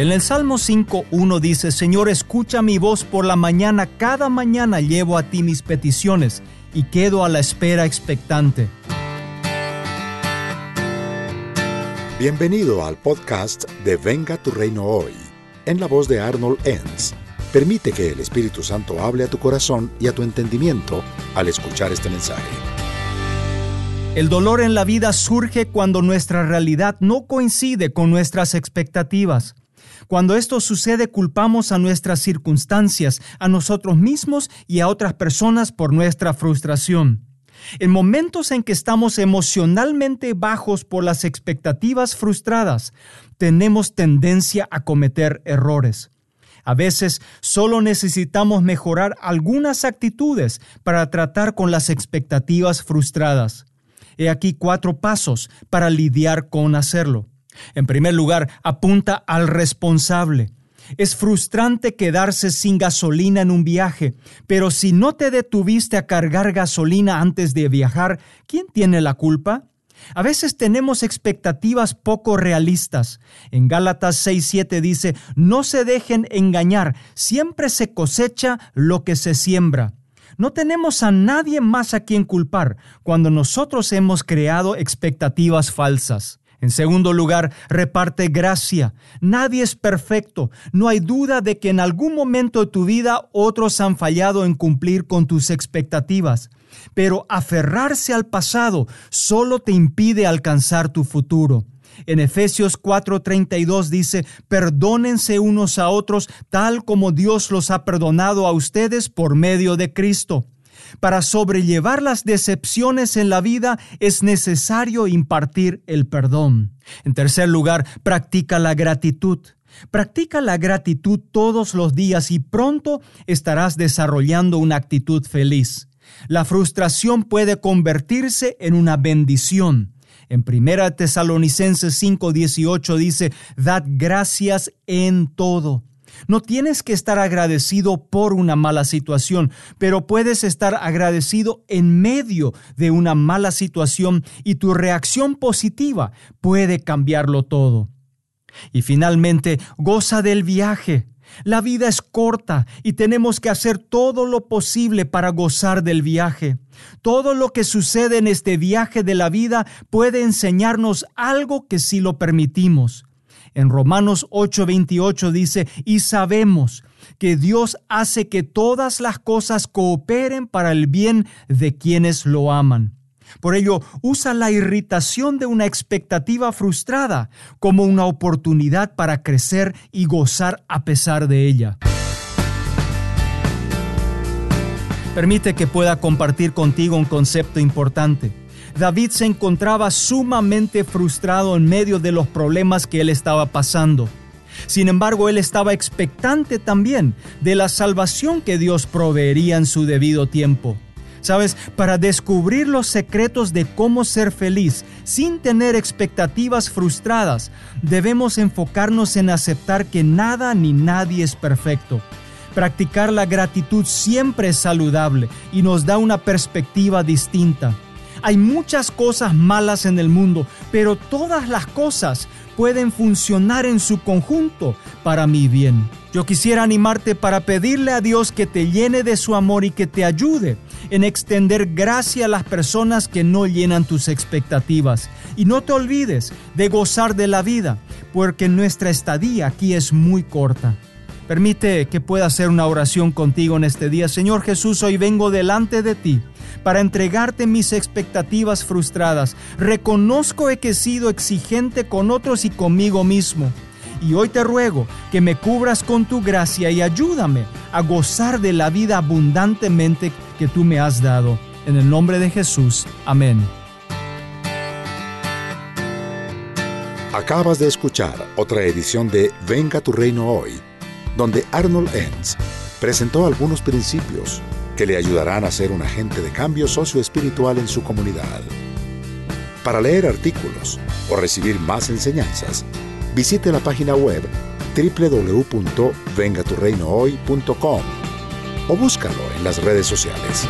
En el Salmo 5.1 dice, Señor, escucha mi voz por la mañana, cada mañana llevo a ti mis peticiones y quedo a la espera expectante. Bienvenido al podcast de Venga tu Reino Hoy, en la voz de Arnold Enns. Permite que el Espíritu Santo hable a tu corazón y a tu entendimiento al escuchar este mensaje. El dolor en la vida surge cuando nuestra realidad no coincide con nuestras expectativas. Cuando esto sucede culpamos a nuestras circunstancias, a nosotros mismos y a otras personas por nuestra frustración. En momentos en que estamos emocionalmente bajos por las expectativas frustradas, tenemos tendencia a cometer errores. A veces solo necesitamos mejorar algunas actitudes para tratar con las expectativas frustradas. He aquí cuatro pasos para lidiar con hacerlo. En primer lugar, apunta al responsable. Es frustrante quedarse sin gasolina en un viaje, pero si no te detuviste a cargar gasolina antes de viajar, ¿quién tiene la culpa? A veces tenemos expectativas poco realistas. En Gálatas 6:7 dice, no se dejen engañar, siempre se cosecha lo que se siembra. No tenemos a nadie más a quien culpar cuando nosotros hemos creado expectativas falsas. En segundo lugar, reparte gracia. Nadie es perfecto. No hay duda de que en algún momento de tu vida otros han fallado en cumplir con tus expectativas. Pero aferrarse al pasado solo te impide alcanzar tu futuro. En Efesios 4:32 dice, perdónense unos a otros tal como Dios los ha perdonado a ustedes por medio de Cristo. Para sobrellevar las decepciones en la vida es necesario impartir el perdón. En tercer lugar, practica la gratitud. Practica la gratitud todos los días y pronto estarás desarrollando una actitud feliz. La frustración puede convertirse en una bendición. En 1 Tesalonicenses 5:18 dice, Dad gracias en todo no tienes que estar agradecido por una mala situación, pero puedes estar agradecido en medio de una mala situación y tu reacción positiva puede cambiarlo todo. Y finalmente, goza del viaje. La vida es corta y tenemos que hacer todo lo posible para gozar del viaje. Todo lo que sucede en este viaje de la vida puede enseñarnos algo que si lo permitimos. En Romanos 8:28 dice, y sabemos que Dios hace que todas las cosas cooperen para el bien de quienes lo aman. Por ello, usa la irritación de una expectativa frustrada como una oportunidad para crecer y gozar a pesar de ella. Permite que pueda compartir contigo un concepto importante. David se encontraba sumamente frustrado en medio de los problemas que él estaba pasando. Sin embargo, él estaba expectante también de la salvación que Dios proveería en su debido tiempo. Sabes, para descubrir los secretos de cómo ser feliz sin tener expectativas frustradas, debemos enfocarnos en aceptar que nada ni nadie es perfecto. Practicar la gratitud siempre es saludable y nos da una perspectiva distinta. Hay muchas cosas malas en el mundo, pero todas las cosas pueden funcionar en su conjunto para mi bien. Yo quisiera animarte para pedirle a Dios que te llene de su amor y que te ayude en extender gracia a las personas que no llenan tus expectativas. Y no te olvides de gozar de la vida, porque nuestra estadía aquí es muy corta. Permite que pueda hacer una oración contigo en este día. Señor Jesús, hoy vengo delante de ti para entregarte mis expectativas frustradas. Reconozco que he sido exigente con otros y conmigo mismo. Y hoy te ruego que me cubras con tu gracia y ayúdame a gozar de la vida abundantemente que tú me has dado. En el nombre de Jesús. Amén. Acabas de escuchar otra edición de Venga tu reino hoy donde Arnold Enns presentó algunos principios que le ayudarán a ser un agente de cambio socioespiritual en su comunidad. Para leer artículos o recibir más enseñanzas, visite la página web www.vengaturreinohoy.com o búscalo en las redes sociales.